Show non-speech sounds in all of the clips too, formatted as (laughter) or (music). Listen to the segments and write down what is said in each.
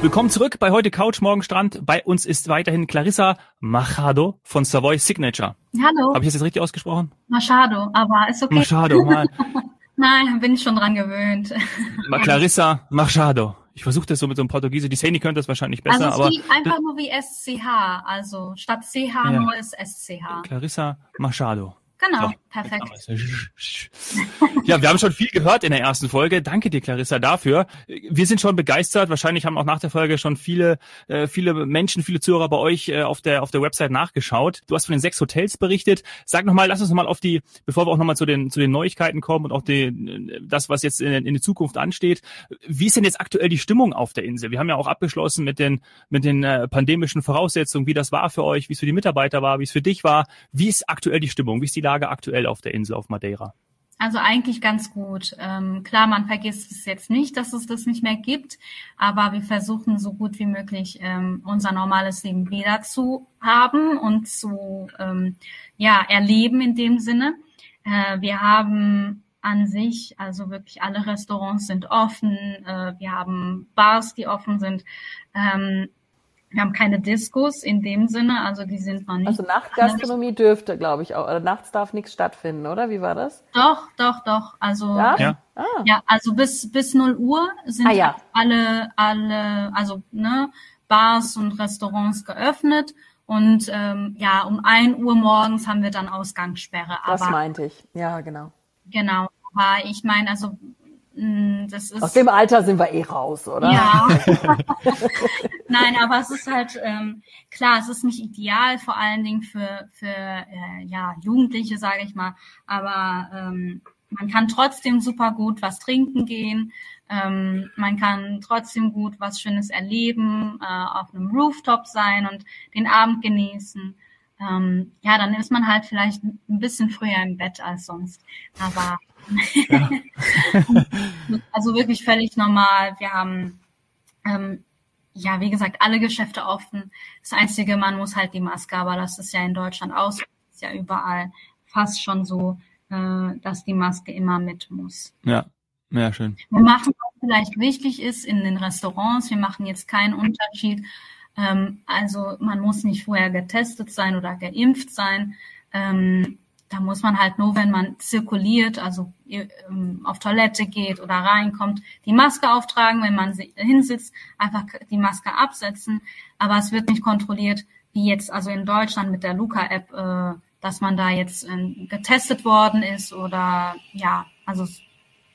Willkommen zurück bei heute Couch, morgen Strand. Bei uns ist weiterhin Clarissa Machado von Savoy Signature. Hallo. Habe ich das jetzt richtig ausgesprochen? Machado, aber ist okay. Machado, mal. (laughs) Nein, bin ich schon dran gewöhnt. Clarissa Machado. Ich versuche das so mit so einem Portugiese. Die Sandy könnte das wahrscheinlich besser, also aber. Wie, einfach nur wie SCH, also statt CH ja. nur ist SCH. Clarissa Machado. Genau, so, perfekt. Ja, wir haben schon viel gehört in der ersten Folge. Danke dir, Clarissa, dafür. Wir sind schon begeistert. Wahrscheinlich haben auch nach der Folge schon viele, äh, viele Menschen, viele Zuhörer bei euch äh, auf der auf der Website nachgeschaut. Du hast von den sechs Hotels berichtet. Sag nochmal, lass uns nochmal auf die, bevor wir auch nochmal zu den zu den Neuigkeiten kommen und auch die, das, was jetzt in, in die Zukunft ansteht. Wie ist denn jetzt aktuell die Stimmung auf der Insel? Wir haben ja auch abgeschlossen mit den mit den äh, pandemischen Voraussetzungen, wie das war für euch, wie es für die Mitarbeiter war, wie es für dich war. Wie ist aktuell die Stimmung? Wie ist die Lage aktuell auf der Insel auf Madeira? Also eigentlich ganz gut. Ähm, klar, man vergisst es jetzt nicht, dass es das nicht mehr gibt, aber wir versuchen so gut wie möglich ähm, unser normales Leben wieder zu haben und zu ähm, ja erleben in dem Sinne. Äh, wir haben an sich, also wirklich alle Restaurants sind offen, äh, wir haben Bars, die offen sind. Ähm, wir haben keine Diskos in dem Sinne, also die sind noch nicht. Also Nachtgastronomie dürfte, glaube ich, auch. Oder nachts darf nichts stattfinden, oder? Wie war das? Doch, doch, doch. Also ja, ja. Ah. ja also bis bis 0 Uhr sind ah, ja. alle alle also ne Bars und Restaurants geöffnet und ähm, ja um 1 Uhr morgens haben wir dann Ausgangssperre. Das aber, meinte ich. Ja, genau. Genau. Aber ich meine, also das Aus dem Alter sind wir eh raus, oder? Ja. (laughs) Nein, aber es ist halt ähm, klar, es ist nicht ideal, vor allen Dingen für für äh, ja Jugendliche, sage ich mal. Aber ähm, man kann trotzdem super gut was trinken gehen. Ähm, man kann trotzdem gut was Schönes erleben, äh, auf einem Rooftop sein und den Abend genießen. Ähm, ja, dann ist man halt vielleicht ein bisschen früher im Bett als sonst. Aber ja. (laughs) also wirklich völlig normal. Wir haben, ähm, ja, wie gesagt, alle Geschäfte offen. Das Einzige, man muss halt die Maske, aber das ist ja in Deutschland aus, ist ja überall fast schon so, äh, dass die Maske immer mit muss. Ja, ja, schön. Wir machen, was vielleicht wichtig ist in den Restaurants, wir machen jetzt keinen Unterschied. Ähm, also man muss nicht vorher getestet sein oder geimpft sein. Ähm, da muss man halt nur, wenn man zirkuliert, also ähm, auf Toilette geht oder reinkommt, die Maske auftragen, wenn man hinsitzt, einfach die Maske absetzen. Aber es wird nicht kontrolliert, wie jetzt also in Deutschland mit der Luca-App, äh, dass man da jetzt äh, getestet worden ist oder ja, also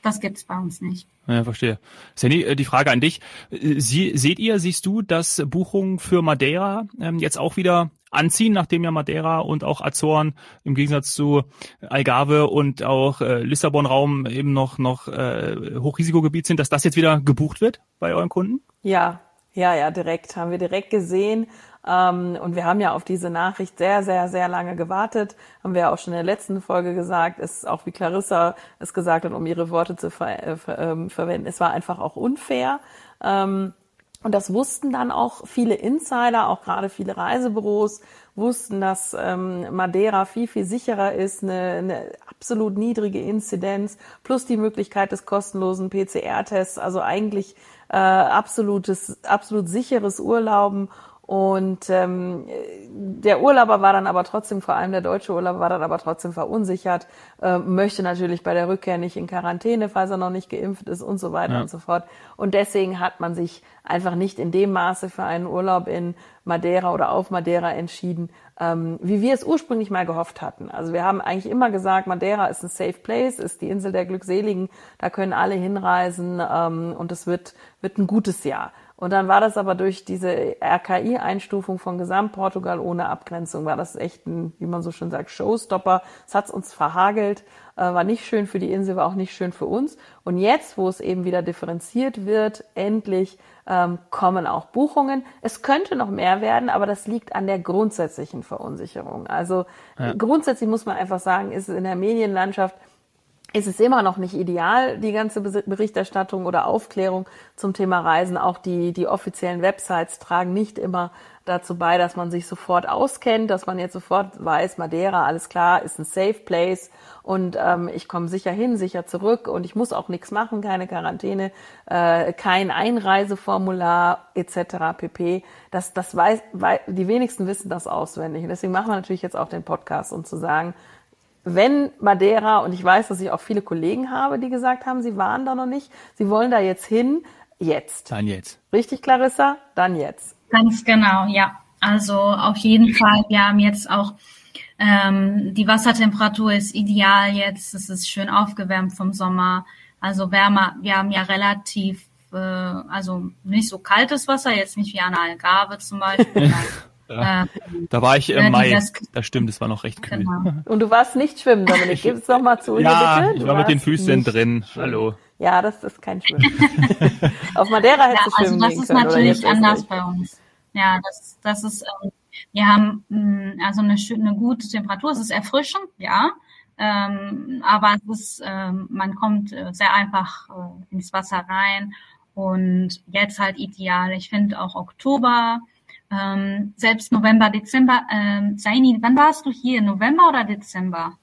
das gibt's bei uns nicht. Ja, verstehe. Sandy, äh, die Frage an dich. Äh, Sie, seht ihr, siehst du, dass Buchungen für Madeira ähm, jetzt auch wieder anziehen, nachdem ja Madeira und auch Azoren im Gegensatz zu Algarve und auch äh, Lissabon-Raum eben noch, noch äh, Hochrisikogebiet sind, dass das jetzt wieder gebucht wird bei euren Kunden? Ja, ja, ja, direkt. Haben wir direkt gesehen. Ähm, und wir haben ja auf diese Nachricht sehr, sehr, sehr lange gewartet. Haben wir ja auch schon in der letzten Folge gesagt. Es ist auch wie Clarissa es gesagt hat, um ihre Worte zu ver äh, ähm, verwenden. Es war einfach auch unfair. Ähm, und das wussten dann auch viele Insider, auch gerade viele Reisebüros wussten, dass ähm, Madeira viel, viel sicherer ist, eine, eine absolut niedrige Inzidenz plus die Möglichkeit des kostenlosen PCR-Tests, also eigentlich äh, absolutes, absolut sicheres Urlauben und ähm, der Urlauber war dann aber trotzdem, vor allem der deutsche Urlauber war dann aber trotzdem verunsichert, äh, möchte natürlich bei der Rückkehr nicht in Quarantäne, falls er noch nicht geimpft ist und so weiter ja. und so fort. Und deswegen hat man sich einfach nicht in dem Maße für einen Urlaub in Madeira oder auf Madeira entschieden, ähm, wie wir es ursprünglich mal gehofft hatten. Also wir haben eigentlich immer gesagt, Madeira ist ein safe place, ist die Insel der Glückseligen, da können alle hinreisen ähm, und es wird, wird ein gutes Jahr. Und dann war das aber durch diese RKI-Einstufung von Gesamtportugal ohne Abgrenzung, war das echt ein, wie man so schön sagt, Showstopper. Es hat uns verhagelt, äh, war nicht schön für die Insel, war auch nicht schön für uns. Und jetzt, wo es eben wieder differenziert wird, endlich ähm, kommen auch Buchungen. Es könnte noch mehr werden, aber das liegt an der grundsätzlichen Verunsicherung. Also ja. grundsätzlich muss man einfach sagen, ist es in der Medienlandschaft es ist immer noch nicht ideal, die ganze Berichterstattung oder Aufklärung zum Thema Reisen. Auch die, die offiziellen Websites tragen nicht immer dazu bei, dass man sich sofort auskennt, dass man jetzt sofort weiß, Madeira, alles klar, ist ein Safe Place und ähm, ich komme sicher hin, sicher zurück und ich muss auch nichts machen, keine Quarantäne, äh, kein Einreiseformular etc. pp. Das, das weiß, weiß, die wenigsten wissen das auswendig. Und deswegen machen wir natürlich jetzt auch den Podcast, um zu sagen, wenn Madeira, und ich weiß, dass ich auch viele Kollegen habe, die gesagt haben, sie waren da noch nicht, sie wollen da jetzt hin, jetzt. Dann jetzt. Richtig, Clarissa? Dann jetzt. Ganz genau, ja. Also auf jeden Fall, wir haben jetzt auch ähm, die Wassertemperatur ist ideal jetzt, es ist schön aufgewärmt vom Sommer, also wärmer. Wir haben ja relativ, äh, also nicht so kaltes Wasser, jetzt nicht wie an der Algarve zum Beispiel. (laughs) Ja. Ähm, da war ich im Mai. Das, das stimmt, es war noch recht kühl. Genau. Und du warst nicht schwimmen, Dominik. Gib es doch mal zu. Ja, bitte. ich war mit den Füßen drin. Schwimmen. Hallo. Ja, das ist kein Schwimmen. (laughs) Auf Madeira hättest ja, du schwimmen also das ist können, natürlich anders bei uns. Ja, das, das ist, ähm, wir haben mh, mm, also eine, eine gute Temperatur. Es ist erfrischend, ja. Ähm, aber es ist, ähm, man kommt äh, sehr einfach äh, ins Wasser rein und jetzt halt ideal. Ich finde auch Oktober ähm, selbst November, Dezember. Ähm, Saini, wann warst du hier? November oder Dezember?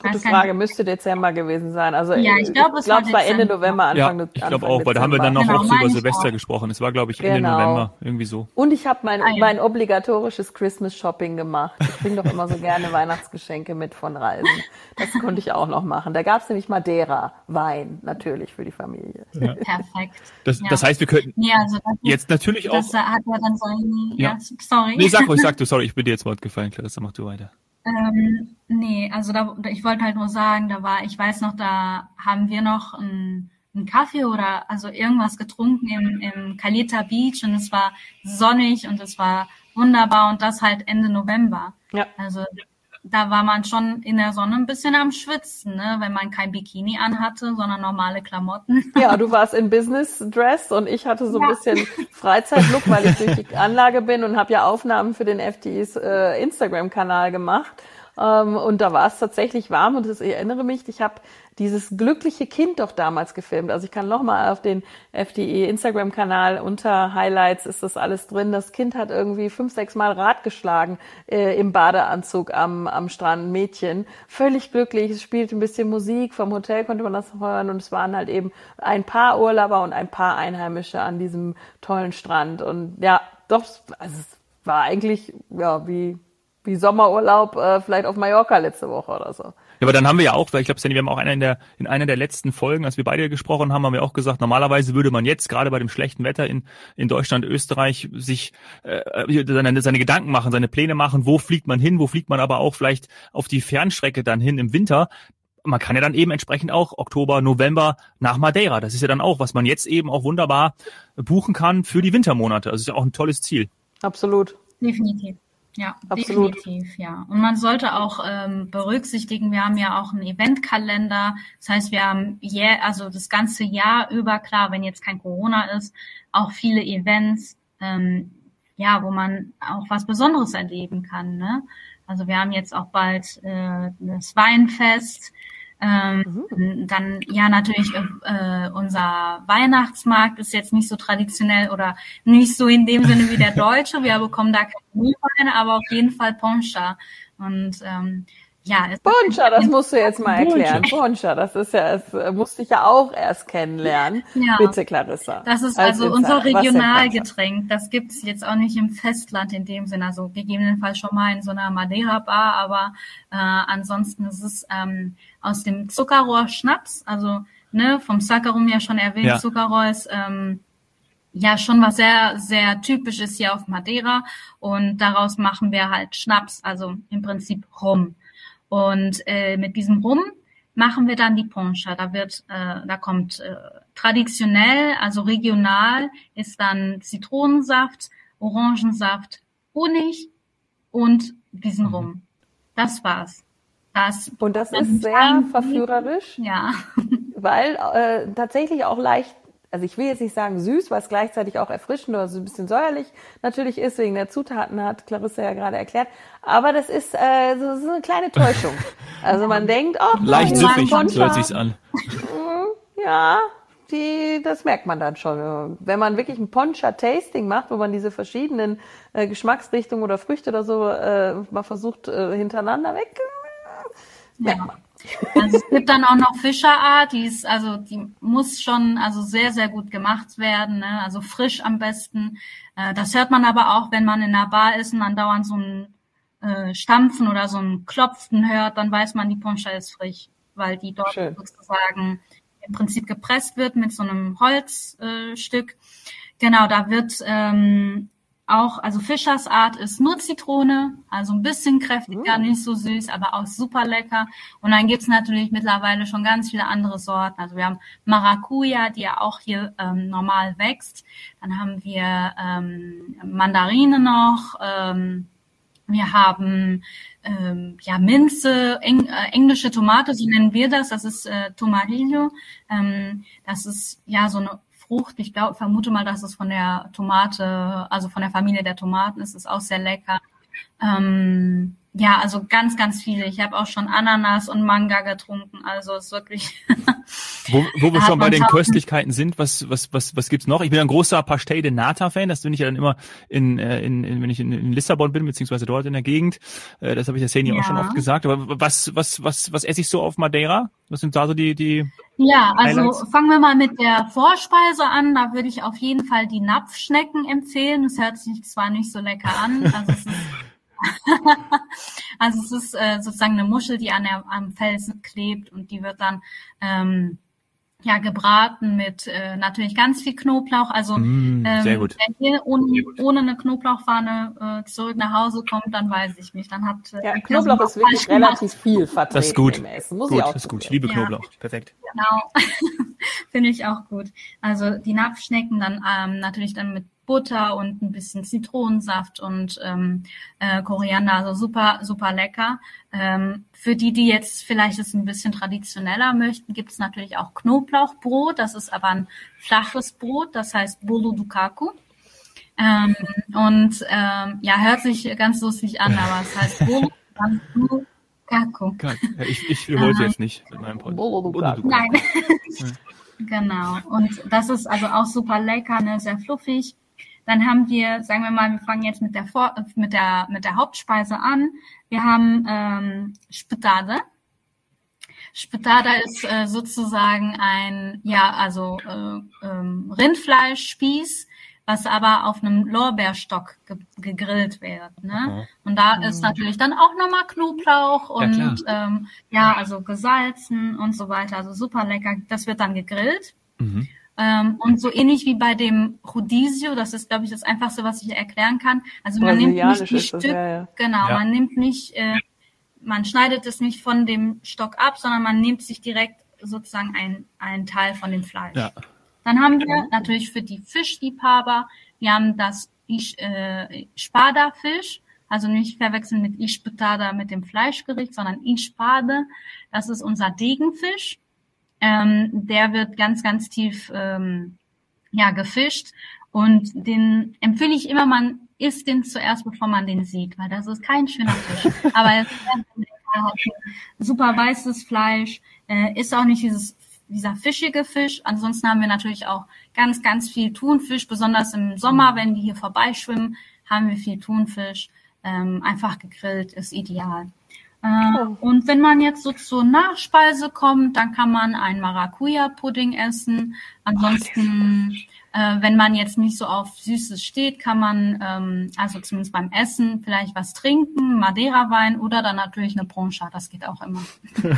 Gute Frage, müsste Dezember gewesen sein. Also ja, ich glaube, es glaub, war, war Ende November, Anfang Ja, ich glaube auch, weil da haben wir dann noch genau, so über Silvester auch. gesprochen. Es war, glaube ich, Ende genau. November, irgendwie so. Und ich habe mein, ah, ja. mein obligatorisches Christmas-Shopping gemacht. Ich bringe doch immer so gerne (laughs) Weihnachtsgeschenke mit von Reisen. Das konnte ich auch noch machen. Da gab es nämlich Madeira, Wein, natürlich für die Familie. Ja. Perfekt. Das, ja. das heißt, wir könnten ja, also jetzt natürlich auch... Das hat ja dann seine... Ja. sorry. Nee, sag ruhig, sag du, (laughs) sorry, ich bin dir jetzt Wort gefallen, Clarissa, mach du weiter. Ähm, nee, also da, ich wollte halt nur sagen, da war, ich weiß noch, da haben wir noch einen, einen Kaffee oder also irgendwas getrunken im, im Caleta Beach und es war sonnig und es war wunderbar und das halt Ende November. Ja. Also da war man schon in der Sonne ein bisschen am Schwitzen, ne? wenn man kein Bikini anhatte, sondern normale Klamotten. Ja, du warst in Business Dress und ich hatte so ein ja. bisschen Freizeitlook, weil ich durch die (laughs) Anlage bin und habe ja Aufnahmen für den FTIs äh, Instagram-Kanal gemacht. Ähm, und da war es tatsächlich warm und ich erinnere mich, ich habe dieses glückliche Kind doch damals gefilmt. Also ich kann nochmal auf den FDE Instagram-Kanal unter Highlights ist das alles drin. Das Kind hat irgendwie fünf, sechs Mal Rad geschlagen äh, im Badeanzug am, am Strand, Mädchen. Völlig glücklich, es spielt ein bisschen Musik, vom Hotel konnte man das hören und es waren halt eben ein paar Urlauber und ein paar Einheimische an diesem tollen Strand. Und ja, doch, also es war eigentlich ja wie wie Sommerurlaub äh, vielleicht auf Mallorca letzte Woche oder so. Ja, aber dann haben wir ja auch, weil ich glaube, wir haben auch einer in der in einer der letzten Folgen, als wir beide gesprochen haben, haben wir auch gesagt, normalerweise würde man jetzt gerade bei dem schlechten Wetter in in Deutschland, Österreich sich äh, seine, seine Gedanken machen, seine Pläne machen, wo fliegt man hin, wo fliegt man aber auch vielleicht auf die Fernstrecke dann hin im Winter. Man kann ja dann eben entsprechend auch Oktober, November nach Madeira. Das ist ja dann auch, was man jetzt eben auch wunderbar buchen kann für die Wintermonate. Also ist ja auch ein tolles Ziel. Absolut. Definitiv. Ja, Absolut. definitiv, ja. Und man sollte auch ähm, berücksichtigen, wir haben ja auch einen Eventkalender. Das heißt, wir haben yeah, also das ganze Jahr über, klar, wenn jetzt kein Corona ist, auch viele Events, ähm, ja, wo man auch was Besonderes erleben kann. Ne? Also wir haben jetzt auch bald äh, das Weinfest, ähm, mhm. Dann ja natürlich äh, unser Weihnachtsmarkt ist jetzt nicht so traditionell oder nicht so in dem Sinne wie der (laughs) deutsche. Wir bekommen da keine Glühwein, aber auf jeden Fall Poncha. Und ähm, ja, Poncha, das musst du jetzt mal erklären. Poncha, das ist ja, das äh, musste ich ja auch erst kennenlernen. (laughs) Ja. Bitte, Clarissa. Das ist also Insider. unser Regionalgetränk. Das gibt's jetzt auch nicht im Festland in dem Sinne. Also gegebenenfalls schon mal in so einer Madeira-Bar, aber äh, ansonsten ist es ähm, aus dem Zuckerrohr Schnaps, also ne, vom Saccharum ja schon erwähnt, ja. Zuckerrohr ist ähm, ja schon was sehr, sehr typisches hier auf Madeira und daraus machen wir halt Schnaps, also im Prinzip Rum. Und äh, mit diesem Rum machen wir dann die Poncha. Da wird, äh, da kommt äh, traditionell, also regional, ist dann Zitronensaft, Orangensaft, Honig und diesen mhm. Rum. Das war's. Das und das ist sehr verführerisch. Ja. Weil äh, tatsächlich auch leicht also ich will jetzt nicht sagen süß, weil es gleichzeitig auch erfrischend oder so ein bisschen säuerlich natürlich ist, wegen der Zutaten, hat Clarissa ja gerade erklärt. Aber das ist äh, so, so eine kleine Täuschung. (laughs) Also man denkt, oh, leicht süffig, so hört sich's an. Mm, ja, die, das merkt man dann schon. Wenn man wirklich ein Poncha-Tasting macht, wo man diese verschiedenen äh, Geschmacksrichtungen oder Früchte oder so äh, mal versucht äh, hintereinander weg, äh, merkt man. Also es gibt dann auch noch Fischerart, die ist, also die muss schon also sehr, sehr gut gemacht werden, ne? also frisch am besten. Äh, das hört man aber auch, wenn man in einer Bar ist und man dauernd so ein äh, Stampfen oder so ein Klopfen hört, dann weiß man, die Poncha ist frisch, weil die dort Schön. sozusagen im Prinzip gepresst wird mit so einem Holzstück. Äh, genau, da wird ähm, auch, also Fischers Art ist nur Zitrone, also ein bisschen kräftiger, mm. nicht so süß, aber auch super lecker. Und dann gibt's natürlich mittlerweile schon ganz viele andere Sorten. Also wir haben Maracuja, die ja auch hier ähm, normal wächst. Dann haben wir ähm, Mandarine noch. Ähm, wir haben ähm, ja Minze, eng, äh, englische Tomate, so nennen wir das. Das ist äh, Tomarillo. Ähm, das ist ja so eine Frucht. Ich glaube, vermute mal, dass es von der Tomate, also von der Familie der Tomaten ist, ist auch sehr lecker. Ähm, ja, also ganz, ganz viele. Ich habe auch schon Ananas und Manga getrunken. Also ist wirklich. (laughs) wo, wo wir schon bei den Köstlichkeiten sind, was, was, was, was gibt's noch? Ich bin ein großer Pastel de Nata Fan. Das bin ich ja dann immer in, äh, in, in wenn ich in, in Lissabon bin, beziehungsweise dort in der Gegend. Äh, das habe ich der Seni ja. auch schon oft gesagt. Aber was, was, was, was esse ich so auf Madeira? Was sind da so die, die Ja, also Highlights? fangen wir mal mit der Vorspeise an. Da würde ich auf jeden Fall die Napfschnecken empfehlen. Das hört sich zwar nicht so lecker an. Also es ist (laughs) also es ist äh, sozusagen eine Muschel, die an der, am Felsen klebt und die wird dann ähm, ja gebraten mit äh, natürlich ganz viel Knoblauch. Also mm, ähm, sehr gut. wenn hier ohne, ohne eine Knoblauchpfanne äh, zurück nach Hause kommt, dann weiß ich nicht. Dann hat äh, ja, Knoblauch ist wirklich relativ viel vertreten. Das ist gut. Muss gut, ich auch das ist gut. Ich liebe Knoblauch. Ja. Perfekt. Genau, (laughs) finde ich auch gut. Also die Napfschnecken dann ähm, natürlich dann mit Butter und ein bisschen Zitronensaft und ähm, äh, Koriander, also super, super lecker. Ähm, für die, die jetzt vielleicht es ein bisschen traditioneller möchten, gibt es natürlich auch Knoblauchbrot. Das ist aber ein flaches Brot, das heißt Bolo Dukaku. Ähm, und ähm, ja, hört sich ganz lustig an, aber es heißt (laughs) Bolo Dukaku. Ich, ich wiederhole ähm, jetzt nicht mit meinem Podcast. Nein. (laughs) genau. Und das ist also auch super lecker, ne, sehr fluffig. Dann haben wir, sagen wir mal, wir fangen jetzt mit der, Vor mit der, mit der Hauptspeise an. Wir haben ähm, Spitade. Spitade ist äh, sozusagen ein, ja, also äh, ähm, Rindfleischspieß, was aber auf einem Lorbeerstock ge gegrillt wird. Ne? Und da ist natürlich dann auch nochmal Knoblauch und ja, ähm, ja, also gesalzen und so weiter. Also super lecker. Das wird dann gegrillt. Mhm. Ähm, und so ähnlich wie bei dem Rodizio, das ist, glaube ich, das Einfachste, was ich erklären kann. Also man nimmt nicht die Stück, ja, ja. genau, ja. man nimmt nicht, äh, man schneidet es nicht von dem Stock ab, sondern man nimmt sich direkt sozusagen ein, ein Teil von dem Fleisch. Ja. Dann haben wir natürlich für die Fischliebhaber, wir haben das äh, Spada-Fisch, also nicht verwechseln mit Ischpetada mit dem Fleischgericht, sondern Ispade. Das ist unser Degenfisch. Ähm, der wird ganz, ganz tief ähm, ja, gefischt. Und den empfehle ich immer, man isst den zuerst, bevor man den sieht, weil das ist kein schöner Fisch. (laughs) Aber super weißes Fleisch, äh, ist auch nicht dieses dieser fischige Fisch. Ansonsten haben wir natürlich auch ganz, ganz viel Thunfisch, besonders im Sommer, wenn die hier vorbeischwimmen, haben wir viel Thunfisch. Ähm, einfach gegrillt ist ideal. Äh, und wenn man jetzt so zur Nachspeise kommt, dann kann man einen Maracuja-Pudding essen. Ansonsten, äh, wenn man jetzt nicht so auf Süßes steht, kann man, ähm, also zumindest beim Essen, vielleicht was trinken, Madeira-Wein oder dann natürlich eine Poncha. Das geht auch immer. (laughs)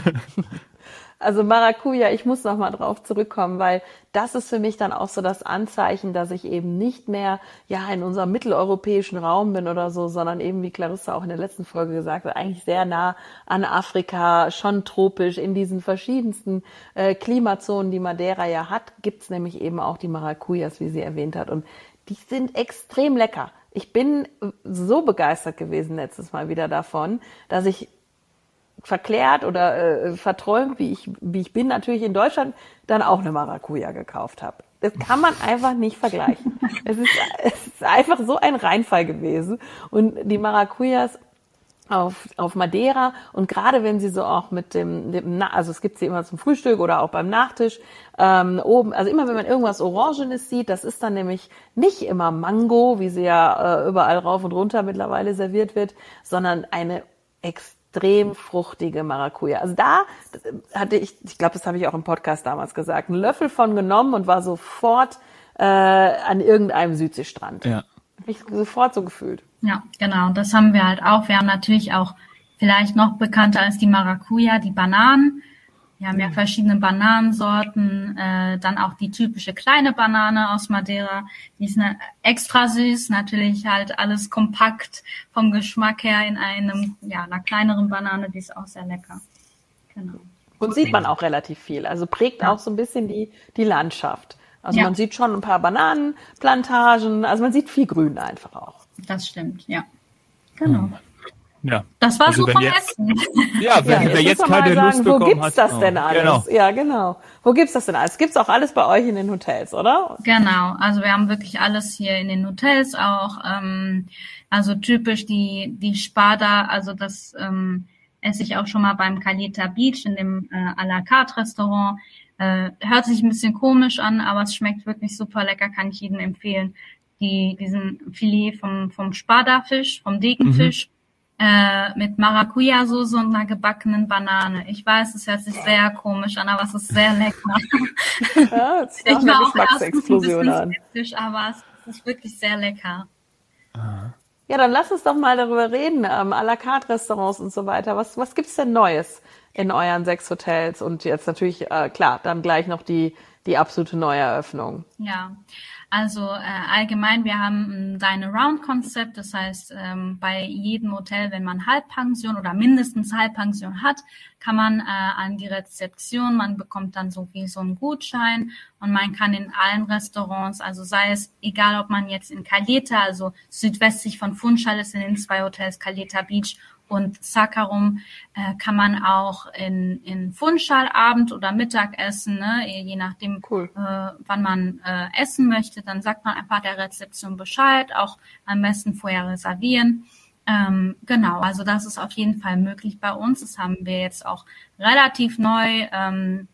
Also Maracuja, ich muss noch mal drauf zurückkommen, weil das ist für mich dann auch so das Anzeichen, dass ich eben nicht mehr ja in unserem mitteleuropäischen Raum bin oder so, sondern eben wie Clarissa auch in der letzten Folge gesagt hat, eigentlich sehr nah an Afrika, schon tropisch in diesen verschiedensten äh, Klimazonen, die Madeira ja hat, gibt's nämlich eben auch die Maracujas, wie sie erwähnt hat und die sind extrem lecker. Ich bin so begeistert gewesen letztes Mal wieder davon, dass ich verklärt oder äh, verträumt, wie ich, wie ich bin, natürlich in Deutschland dann auch eine Maracuja gekauft habe. das kann man einfach nicht vergleichen. (laughs) Es ist, es ist einfach so ein Reinfall gewesen. Und die Maracujas auf, auf Madeira und gerade wenn sie so auch mit dem, dem also es gibt sie immer zum Frühstück oder auch beim Nachtisch ähm, oben, also immer wenn man irgendwas Orangenes sieht, das ist dann nämlich nicht immer Mango, wie sie ja äh, überall rauf und runter mittlerweile serviert wird, sondern eine extrem fruchtige Maracuja. Also da hatte ich, ich glaube, das habe ich auch im Podcast damals gesagt, einen Löffel von genommen und war sofort äh, an irgendeinem Südseestrand. Ja. Hab ich sofort so gefühlt. Ja, genau. Das haben wir halt auch. Wir haben natürlich auch vielleicht noch bekannter als die Maracuja, die Bananen. Wir haben ja mhm. verschiedene Bananensorten, äh, dann auch die typische kleine Banane aus Madeira, die ist ne, extra süß, natürlich halt alles kompakt vom Geschmack her in einem, ja, einer kleineren Banane, die ist auch sehr lecker. Genau. Und sieht man auch relativ viel, also prägt ja. auch so ein bisschen die, die Landschaft. Also ja. man sieht schon ein paar Bananenplantagen, also man sieht viel Grün einfach auch. Das stimmt, ja. Genau. Hm. Ja. Das war also so vom jetzt, Essen. Ja, wenn, ja, wer jetzt keine sagen, Lust bekommen Wo gibt's das denn oh, alles? Genau. Ja, genau. Wo gibt's das denn alles? Gibt's auch alles bei euch in den Hotels, oder? Genau. Also wir haben wirklich alles hier in den Hotels auch. Ähm, also typisch die die Spada, also das ähm, esse ich auch schon mal beim Caleta Beach in dem äh, à la carte Restaurant. Äh, hört sich ein bisschen komisch an, aber es schmeckt wirklich super lecker, kann ich jedem empfehlen. Die, diesen Filet vom, vom Spada-Fisch, vom Degenfisch. Mhm äh, mit Maracuja-Soße und einer gebackenen Banane. Ich weiß, es hört sich sehr komisch an, aber es ist sehr lecker. (laughs) Ja, ich war auch erstens ein bisschen skeptisch, aber es ist wirklich sehr lecker. Ja, dann lass uns doch mal darüber reden, ähm, à la carte Restaurants und so weiter. Was, was gibt's denn Neues in euren sechs Hotels? Und jetzt natürlich, äh, klar, dann gleich noch die, die absolute Neueröffnung. Ja, also äh, allgemein, wir haben ein Dine-Around-Konzept, das heißt, ähm, bei jedem Hotel, wenn man Halbpension oder mindestens Halbpension hat, kann man äh, an die Rezeption, man bekommt dann so wie so einen Gutschein und man kann in allen Restaurants, also sei es egal, ob man jetzt in Caleta, also südwestlich von Funchal ist in den zwei Hotels Caleta Beach und Sakarum äh, kann man auch in, in Funchal Abend oder Mittag essen, ne? je nachdem, cool. äh, wann man äh, essen möchte. Dann sagt man einfach der Rezeption Bescheid, auch am besten vorher reservieren. Ähm, genau, also das ist auf jeden Fall möglich bei uns. Das haben wir jetzt auch relativ neu ähm,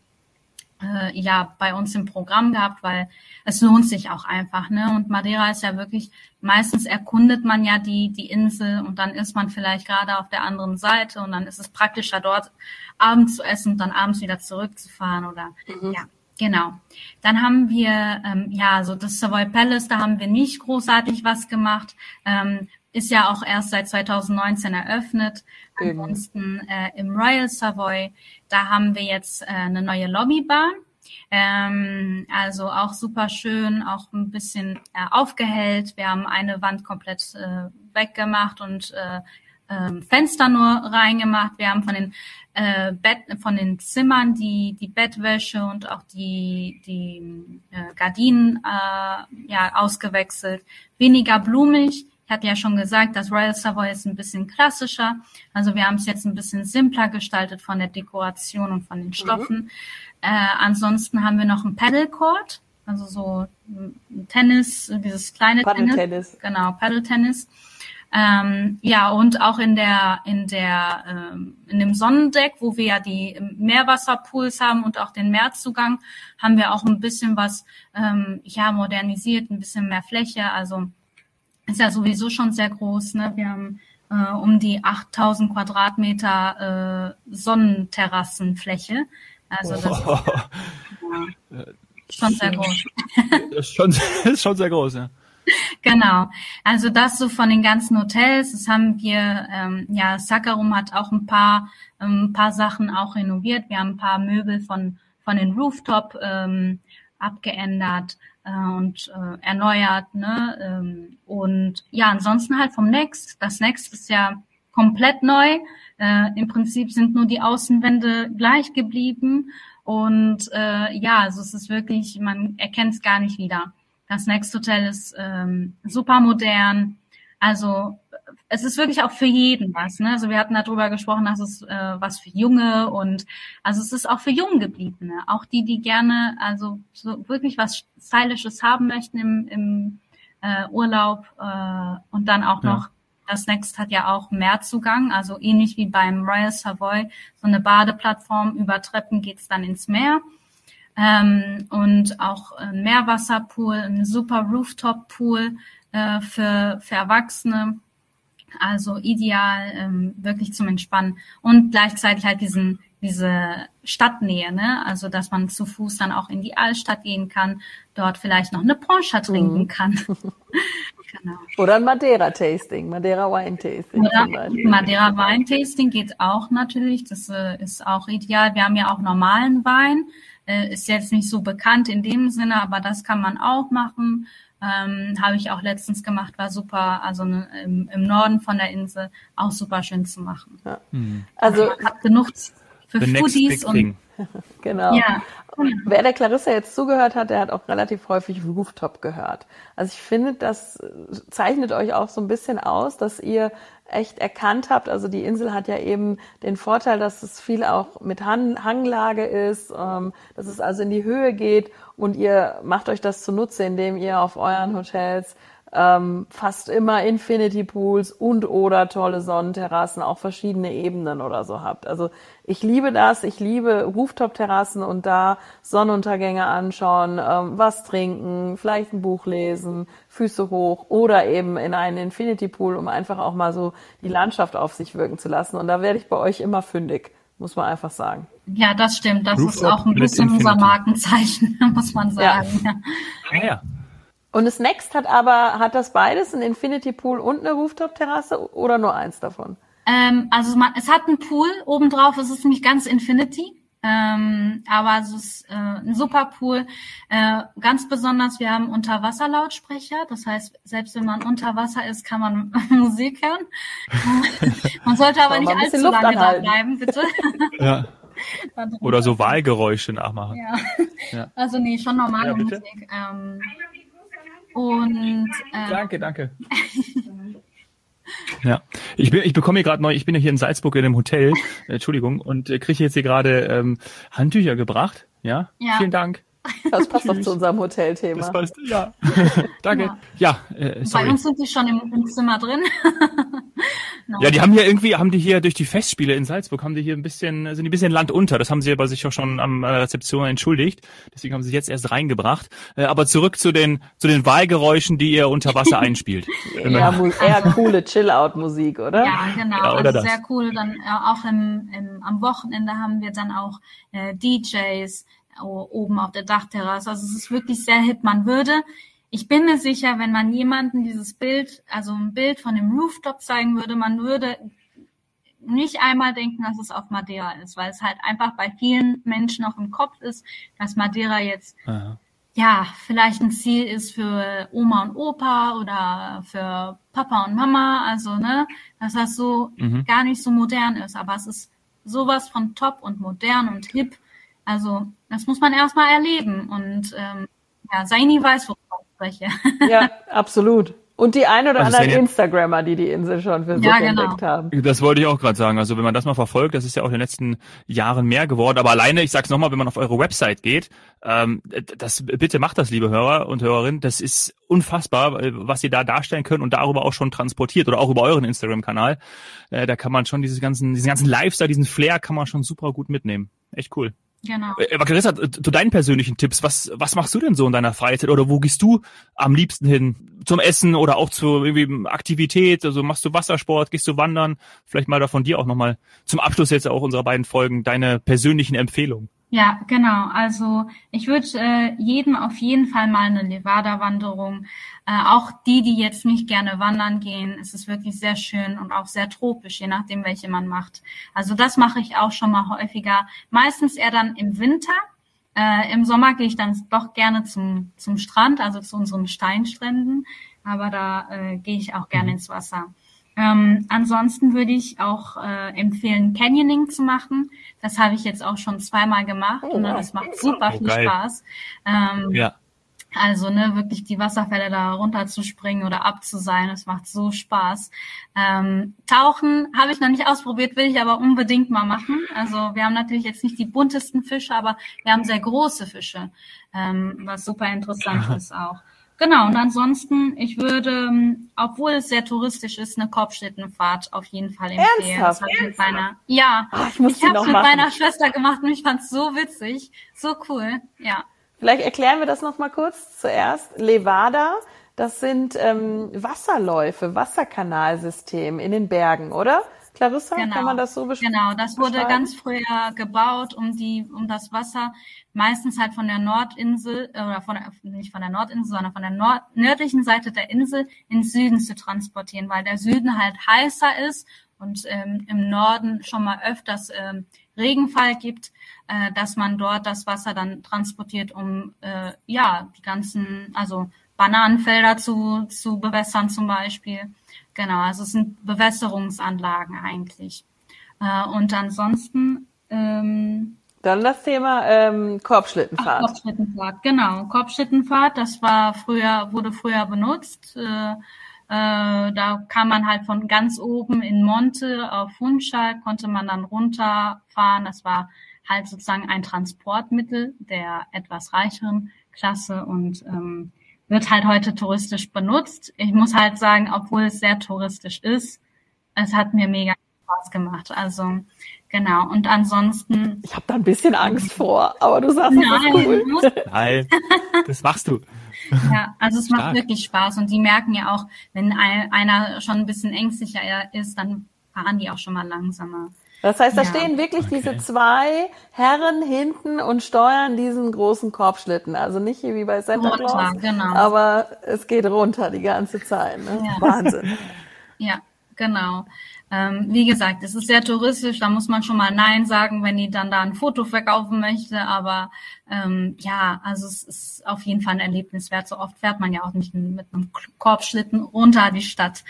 äh, ja bei uns im Programm gehabt, weil es lohnt sich auch einfach, ne? Und Madeira ist ja wirklich, meistens erkundet man ja die, die Insel und dann ist man vielleicht gerade auf der anderen Seite und dann ist es praktischer dort abends zu essen und dann abends wieder zurückzufahren oder mhm. ja. Genau. Dann haben wir, ähm, ja, so das Savoy Palace, da haben wir nicht großartig was gemacht. Ähm, ist ja auch erst seit 2019 eröffnet. Ansonsten äh, im Royal Savoy, da haben wir jetzt äh, eine neue Lobbybar. Ähm, also auch super schön, auch ein bisschen äh, aufgehellt. Wir haben eine Wand komplett äh, weggemacht und äh, äh, Fenster nur reingemacht. Wir haben von den äh, Bett, von den Zimmern die die Bettwäsche und auch die die äh, Gardinen äh, ja ausgewechselt. Weniger blumig, ich hatte ja schon gesagt, das Royal Savoy ist ein bisschen klassischer. Also wir haben es jetzt ein bisschen simpler gestaltet von der Dekoration und von den Stoffen. Mhm. Äh, ansonsten haben wir noch ein Paddle Court, also so ein Tennis, dieses kleine Paddle Tennis. Tennis. Genau, Paddle Tennis. Ähm, ja, und auch in der, in der, ähm, in dem Sonnendeck, wo wir ja die Meerwasserpools haben und auch den Meerzugang, haben wir auch ein bisschen was, ähm, ja, modernisiert, ein bisschen mehr Fläche, also ist ja sowieso schon sehr groß. Ne? Wir haben äh, um die 8000 Quadratmeter äh, Sonnenterrassenfläche. Also das oh. ist (laughs) ja, schon sehr groß. (laughs) Ist schon, ist schon sehr groß, ja. Genau. Also das so von den ganzen Hotels. Das haben wir, ähm, ja, Sakarum hat auch ein paar, ähm, ein paar Sachen auch renoviert. Wir haben ein paar Möbel von, von den Rooftop ähm, abgeändert und äh, erneuert. Ne? Ähm, und ja, ansonsten halt vom Next. Das Next ist ja komplett neu. Äh, Im Prinzip sind nur die Außenwände gleich geblieben. Und äh, ja, also es ist wirklich, man erkennt es gar nicht wieder. Das Next Hotel ist ähm, super modern, Also es ist wirklich auch für jeden was. Ne? Also wir hatten darüber gesprochen, dass es äh, was für Junge und also es ist auch für Junggebliebene, auch die, die gerne also so wirklich was Stylisches haben möchten im, im äh, Urlaub äh, und dann auch ja. noch das Next hat ja auch Meerzugang, also ähnlich wie beim Royal Savoy, so eine Badeplattform. Über Treppen geht's dann ins Meer. Ähm, und auch ein Meerwasserpool, ein super Rooftop-Pool äh, für, für Erwachsene. Also ideal, ähm, wirklich zum Entspannen. Und gleichzeitig halt diesen, diese Stadtnähe, ne? Also dass man zu Fuß dann auch in die Altstadt gehen kann, dort vielleicht noch eine Poncha trinken mhm. kann. (laughs) genau. Oder ein Madeira-Tasting, Madeira-Wine-Tasting. Oder Madeira-Wine-Tasting geht auch natürlich, das äh, ist auch ideal. Wir haben ja auch normalen Wein, äh, ist jetzt nicht so bekannt in dem Sinne, aber das kann man auch machen. Ähm, Habe ich auch letztens gemacht, war super, also ne, im, im, Norden von der Insel auch super schön zu machen. Ja. Mhm. Also man hat genug für The Foodies und (laughs) genau. Ja. Wer der Clarissa jetzt zugehört hat, der hat auch relativ häufig Rooftop gehört. Also ich finde, das zeichnet euch auch so ein bisschen aus, dass ihr echt erkannt habt. Also die Insel hat ja eben den Vorteil, dass es viel auch mit Han Hanglage ist, ähm, dass es also in die Höhe geht und ihr macht euch das zunutze, indem ihr auf euren Hotels ähm, fast immer Infinity Pools und oder tolle Sonnenterrassen, auch verschiedene Ebenen oder so habt. Also ich liebe das, ich liebe Rooftop-Terrassen und da Sonnenuntergänge anschauen, ähm, was trinken, vielleicht ein Buch lesen, Füße hoch oder eben in einen Infinity Pool, um einfach auch mal so die Landschaft auf sich wirken zu lassen. Und da werde ich bei euch immer fündig, muss man einfach sagen. Ja, das stimmt. Das Rooftop ist auch ein bisschen unser Markenzeichen, (laughs) muss man sagen. Ja. ja. ja. Und das Next hat aber, hat das beides, ein Infinity Pool und eine Rooftop-Terrasse oder nur eins davon? Ähm, also man, es hat einen Pool obendrauf, es ist nicht ganz Infinity. Ähm, aber es ist äh, ein super Pool. Äh, ganz besonders, wir haben Unterwasserlautsprecher. Das heißt, selbst wenn man unter Wasser ist, kann man (laughs) Musik hören. (laughs) man sollte aber nicht allzu Luft lange da bleiben, bitte. Ja. Oder so Wahlgeräusche nachmachen. Ja. ja. (laughs) Also nee, schon normale ja, Musik. Ähm, und äh, danke, danke. (laughs) Ja, ich, bin, ich bekomme hier gerade neu, ich bin ja hier in Salzburg in einem Hotel, äh, Entschuldigung, und äh, kriege jetzt hier gerade ähm, Handtücher gebracht. Ja? ja, vielen Dank. Das passt doch zu unserem Hotelthema. Das passt, ja. (laughs) Danke. Ja, ja äh. Bei uns sind die schon im, im Zimmer drin. (laughs) no. Ja, die haben hier irgendwie, haben die hier durch die Festspiele in Salzburg, haben die hier ein bisschen, sind die ein bisschen Land unter. Das haben sie aber sich auch schon am Rezeption entschuldigt. Deswegen haben sie jetzt erst reingebracht. Äh, aber zurück zu den, zu den Wahlgeräuschen, die ihr unter Wasser (laughs) einspielt. ja, eher coole Chill-Out-Musik, oder? Ja, genau. Ja, also sehr cool. Dann äh, auch im, im, am Wochenende haben wir dann auch äh, DJs, oben auf der Dachterrasse. Also es ist wirklich sehr hip. Man würde, ich bin mir sicher, wenn man jemanden dieses Bild, also ein Bild von dem Rooftop zeigen würde, man würde nicht einmal denken, dass es auf Madeira ist, weil es halt einfach bei vielen Menschen noch im Kopf ist, dass Madeira jetzt Aha. ja vielleicht ein Ziel ist für Oma und Opa oder für Papa und Mama, also ne, dass das so mhm. gar nicht so modern ist, aber es ist sowas von top und modern und hip also das muss man erstmal erleben. Und ähm, ja, Saini weiß, wovon ich spreche. (laughs) Ja, absolut. Und die ein oder also anderen Instagrammer, die die Insel schon für sich ja, genau. entdeckt haben. Das wollte ich auch gerade sagen. Also wenn man das mal verfolgt, das ist ja auch in den letzten Jahren mehr geworden. Aber alleine, ich sag's nochmal, wenn man auf eure Website geht, ähm, das bitte macht das, liebe Hörer und Hörerinnen. Das ist unfassbar, was ihr da darstellen könnt und darüber auch schon transportiert oder auch über euren Instagram-Kanal. Äh, da kann man schon dieses ganzen, diesen ganzen Lifestyle, diesen Flair kann man schon super gut mitnehmen. Echt cool. Genau. Äh, aber Carissa, zu deinen persönlichen Tipps, was, was machst du denn so in deiner Freizeit oder wo gehst du am liebsten hin? Zum Essen oder auch zu irgendwie Aktivität? Also machst du Wassersport, gehst du wandern? Vielleicht mal da von dir auch nochmal zum Abschluss jetzt auch unserer beiden Folgen deine persönlichen Empfehlungen. Ja, genau. Also ich würde äh, jedem auf jeden Fall mal eine Nevada-Wanderung, äh, auch die, die jetzt nicht gerne wandern gehen, es ist wirklich sehr schön und auch sehr tropisch, je nachdem, welche man macht. Also das mache ich auch schon mal häufiger. Meistens eher dann im Winter. Äh, Im Sommer gehe ich dann doch gerne zum, zum Strand, also zu unseren Steinstränden. Aber da äh, gehe ich auch gerne mhm. ins Wasser. Ähm, ansonsten würde ich auch äh, empfehlen, Canyoning zu machen. Das habe ich jetzt auch schon zweimal gemacht oh, und das macht super oh, viel geil. Spaß. Ähm, ja. Also ne, wirklich die Wasserfälle da runterzuspringen oder abzuseilen, das macht so Spaß. Ähm, Tauchen habe ich noch nicht ausprobiert, will ich aber unbedingt mal machen. Also wir haben natürlich jetzt nicht die buntesten Fische, aber wir haben sehr große Fische, ähm, was super interessant (laughs) ist auch. Genau, und ansonsten, ich würde, ähm, obwohl es sehr touristisch ist, eine Korbschlittenfahrt auf jeden Fall empfehlen. Ernsthaft? Das ich mit meiner, ja, Ach, ich muss ich habe es mit machen. meiner Schwester gemacht und ich fand's so witzig, so cool, ja. Vielleicht erklären wir das noch mal kurz zuerst. Levada, das sind ähm, Wasserläufe, Wasserkanalsystem in den Bergen, oder? Clarissa, kann man das so beschreiben? Genau, das wurde ganz früher gebaut, um die, um das Wasser meistens halt von der Nordinsel äh, oder von der, nicht von der Nordinsel, sondern von der Nord nördlichen Seite der Insel ins Süden zu transportieren, weil der Süden halt heißer ist und ähm, im Norden schon mal öfters ähm, Regenfall gibt, äh, dass man dort das Wasser dann transportiert, um äh, ja die ganzen, also Bananenfelder zu, zu bewässern zum Beispiel. Genau, also es sind Bewässerungsanlagen eigentlich. Äh, und ansonsten ähm, Dann das Thema ähm, Korbschlittenfahrt. Ach, Korbschlittenfahrt, genau. Korbschlittenfahrt, das war früher, wurde früher benutzt. Äh, äh, da kann man halt von ganz oben in Monte auf Funchal konnte man dann runterfahren. Das war halt sozusagen ein Transportmittel der etwas reicheren Klasse und ähm, wird halt heute touristisch benutzt. Ich muss halt sagen, obwohl es sehr touristisch ist, es hat mir mega Spaß gemacht. Also genau. Und ansonsten Ich habe da ein bisschen Angst vor, aber du sagst, Nein, cool. muss (laughs) Nein, das machst du. Ja, also es macht Stark. wirklich Spaß und die merken ja auch, wenn ein, einer schon ein bisschen ängstlicher ist, dann fahren die auch schon mal langsamer. Das heißt, da Ja. stehen wirklich Okay. diese zwei Herren hinten und steuern diesen großen Korbschlitten. Also nicht hier wie bei Santa Runter, Claus, genau. aber es geht runter die ganze Zeit. Ne? Ja. Wahnsinn. (laughs) Ja, genau. Ähm, wie gesagt, es ist sehr touristisch, da muss man schon mal Nein sagen, wenn die dann da ein Foto verkaufen möchte. Aber ähm, ja, also es ist auf jeden Fall ein Erlebnis wert. So oft fährt man ja auch nicht mit einem Korbschlitten runter die Stadt.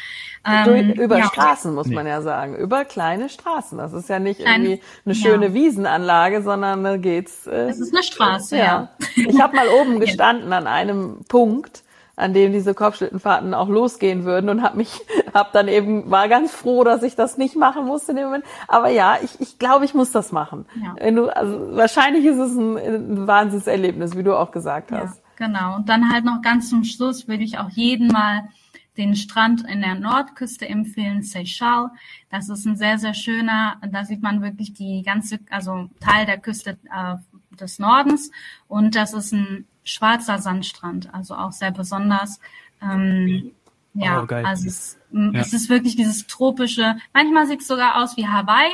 Ähm, über ja, Straßen, muss Nee. man ja sagen. Über kleine Straßen. Das ist ja nicht irgendwie eine ja. schöne Wiesenanlage, sondern da geht's. Äh, Es ist eine Straße, ja. ja. Ich habe mal oben (laughs) gestanden an einem Punkt, an dem diese Korbschlittenfahrten auch losgehen würden und habe mich, (laughs) habe dann eben war ganz froh, dass ich das nicht machen musste in dem Moment. Aber ja, ich, ich glaube, ich muss das machen. Ja. Wenn du, also wahrscheinlich ist es ein, ein Wahnsinnserlebnis, wie du auch gesagt Ja, hast. genau. Und dann halt noch ganz zum Schluss würde ich auch jeden mal den Strand in der Nordküste empfehlen, Seychelles. Das ist ein sehr, sehr schöner, da sieht man wirklich die ganze, also Teil der Küste äh, des Nordens. Und das ist ein schwarzer Sandstrand, also auch sehr besonders. Ähm, ja, Oh, also es, Ja. es ist wirklich dieses tropische, manchmal sieht es sogar aus wie Hawaii.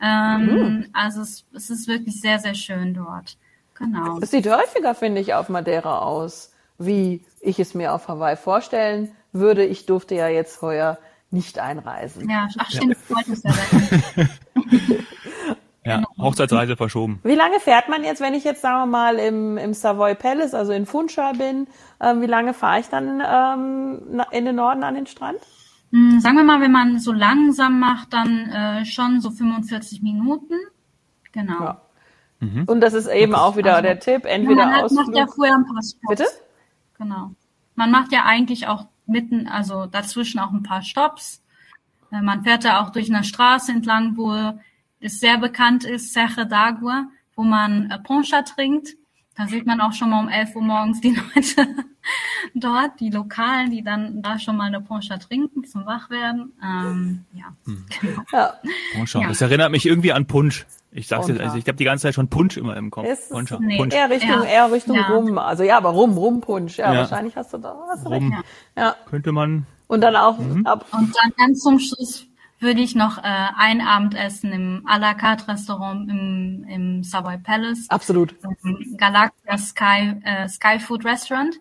Ähm, Also es, es ist wirklich sehr, sehr schön dort. Genau. Es sieht häufiger, finde ich, auf Madeira aus, wie ich es mir auf Hawaii vorstellen würde. Ich durfte ja jetzt heuer nicht einreisen. Ja, ach stimmt, heute ist ja weg. Ja, Hochzeitsreise verschoben. Wie lange fährt man jetzt, wenn ich jetzt, sagen wir mal, im, im Savoy Palace, also in Funchal bin, ähm, wie lange fahre ich dann ähm, in den Norden an den Strand? Hm, Sagen wir mal, wenn man so langsam macht, dann äh, schon so 45 Minuten. Genau. Ja. Und das ist eben auch wieder Also, der Tipp, Ja, entweder man hat, macht ja Ausflug. vorher ein paar Stops. Bitte? Genau. Man macht ja eigentlich auch mitten, also dazwischen auch ein paar Stops. Äh, Man fährt da auch durch eine Straße entlang, wo es sehr bekannt ist, Serre d'Agua, wo man äh, Poncha trinkt. Da sieht man auch schon mal um 11 Uhr morgens die (laughs) Leute dort, die Lokalen, die dann da schon mal eine Poncha trinken zum Wachwerden. Ähm, ja, genau. Ja. Poncha. Ja. Das erinnert mich irgendwie an Punsch. Ich sag's jetzt, also ich habe die ganze Zeit schon Punsch immer im Kopf. Ist Poncha. Nee. Punsch. Eher Richtung, Ja. eher Richtung Ja. Rum. Also ja, aber Rum, Rumpunsch. Ja, Ja. wahrscheinlich hast du da du Rum. recht. Ja. Könnte man. Und dann auch Mhm. ab. Und dann ganz zum Schluss würde ich noch äh, ein Abendessen im à la carte Restaurant im, im Savoy Palace. Absolut. Galactia Sky, äh, Sky Food Restaurant,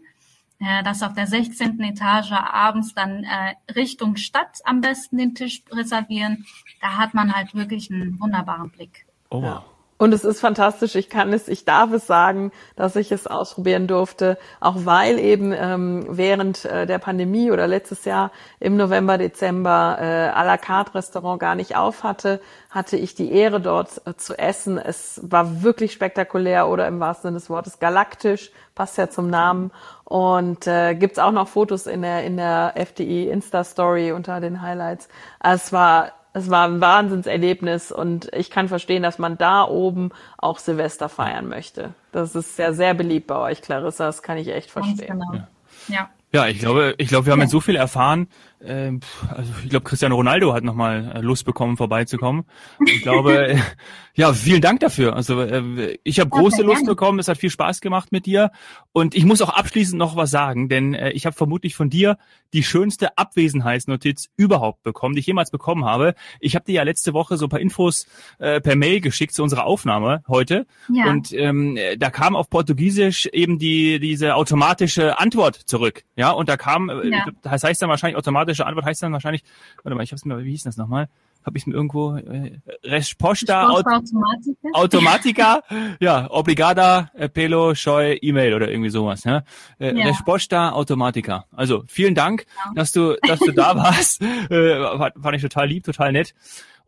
äh, das auf der 16. Etage abends dann äh, Richtung Stadt am besten den Tisch reservieren. Da hat man halt wirklich einen wunderbaren Blick. Oh, Ja. Und es ist fantastisch. Ich kann es, ich darf es sagen, dass ich es ausprobieren durfte, auch weil eben ähm, während äh, der Pandemie oder letztes Jahr im November, Dezember äh, à la carte Restaurant gar nicht auf hatte, hatte ich die Ehre dort äh, zu essen. Es war wirklich spektakulär oder im wahrsten Sinne des Wortes galaktisch, passt ja zum Namen. Und äh, gibt auch noch Fotos in der in der FDI Insta Story unter den Highlights. Es war es war ein Wahnsinnserlebnis und ich kann verstehen, dass man da oben auch Silvester feiern möchte. Das ist ja sehr beliebt bei euch, Clarissa, das kann ich echt verstehen. Genau. Ja. ja. Ja, ich glaube, ich glaube, wir haben ja. jetzt so viel erfahren. Ähm, also ich glaube, Cristiano Ronaldo hat nochmal äh, Lust bekommen, vorbeizukommen. Ich glaube, (laughs) ja, vielen Dank dafür. Also äh, ich habe große Lust bekommen. Es hat viel Spaß gemacht mit dir. Und ich muss auch abschließend noch was sagen, denn äh, ich habe vermutlich von dir die schönste Abwesenheitsnotiz überhaupt bekommen, die ich jemals bekommen habe. Ich habe dir ja letzte Woche so ein paar Infos äh, per Mail geschickt zu unserer Aufnahme heute. Ja. Und ähm, da kam auf Portugiesisch eben die diese automatische Antwort zurück. Ja, und da kam, ja. das heißt dann wahrscheinlich automatisch automatische Antwort heißt dann wahrscheinlich, warte mal, ich hab's mir, wie hieß das nochmal? Habe ich mir irgendwo äh, Resposta Aut Automatica? Automatica, ja, Obligada, äh, Pelo, Scheu, E-Mail oder irgendwie sowas. Ne? Äh, ja. Resposta Automatica. Also vielen Dank, ja. dass du, dass du da warst. (laughs) Äh, fand ich total lieb, total nett.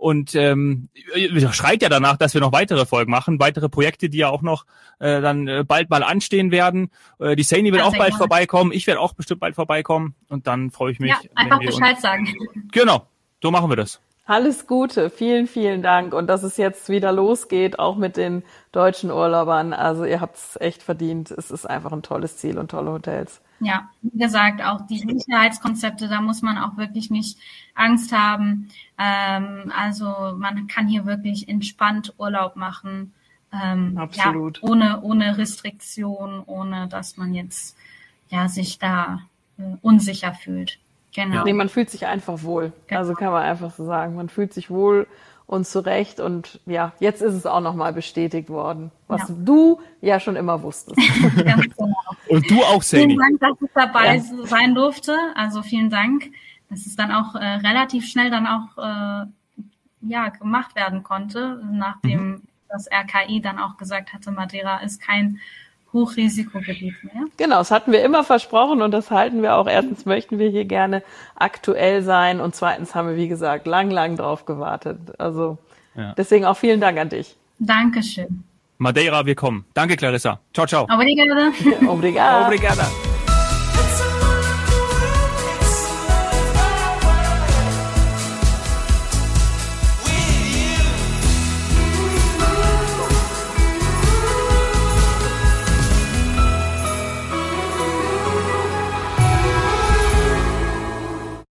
Und ähm, schreit ja danach, dass wir noch weitere Folgen machen, weitere Projekte, die ja auch noch äh, dann äh, bald mal anstehen werden. Äh, die Saini wird ja, auch bald gerne. vorbeikommen, ich werde auch bestimmt bald vorbeikommen und dann freue ich mich. Ja, einfach Bescheid sagen. Genau, so machen wir das. Alles Gute, vielen, vielen Dank und dass es jetzt wieder losgeht, auch mit den deutschen Urlaubern. Also ihr habt es echt verdient. Es ist einfach ein tolles Ziel und tolle Hotels. Ja, wie gesagt, auch die Sicherheitskonzepte, da muss man auch wirklich nicht Angst haben. Ähm, also man kann hier wirklich entspannt Urlaub machen. Ähm, Absolut. Ja, ohne, ohne Restriktion, ohne dass man jetzt ja sich da äh, unsicher fühlt. Genau. Nee, man fühlt sich einfach wohl. Genau. Also kann man einfach so sagen. Man fühlt sich wohl und zurecht. Und ja, jetzt ist es auch nochmal bestätigt worden, was ja. du ja schon immer wusstest. (laughs) Ganz genau. Und du auch, Sani. Vielen Dank, dass ich dabei ja. sein durfte. Also vielen Dank, dass es dann auch äh, relativ schnell dann auch äh, ja, gemacht werden konnte, nachdem mhm. das RKI dann auch gesagt hatte, Madeira ist kein Hochrisikogebiet mehr. Genau, das hatten wir immer versprochen und das halten wir auch. Erstens möchten wir hier gerne aktuell sein und zweitens haben wir, wie gesagt, lang, lang drauf gewartet. Also ja. deswegen auch vielen Dank an dich. Dankeschön. Madeira, wir kommen. Danke, Clarissa. Ciao, ciao. Obrigada. (laughs) Obrigada. Obrigada.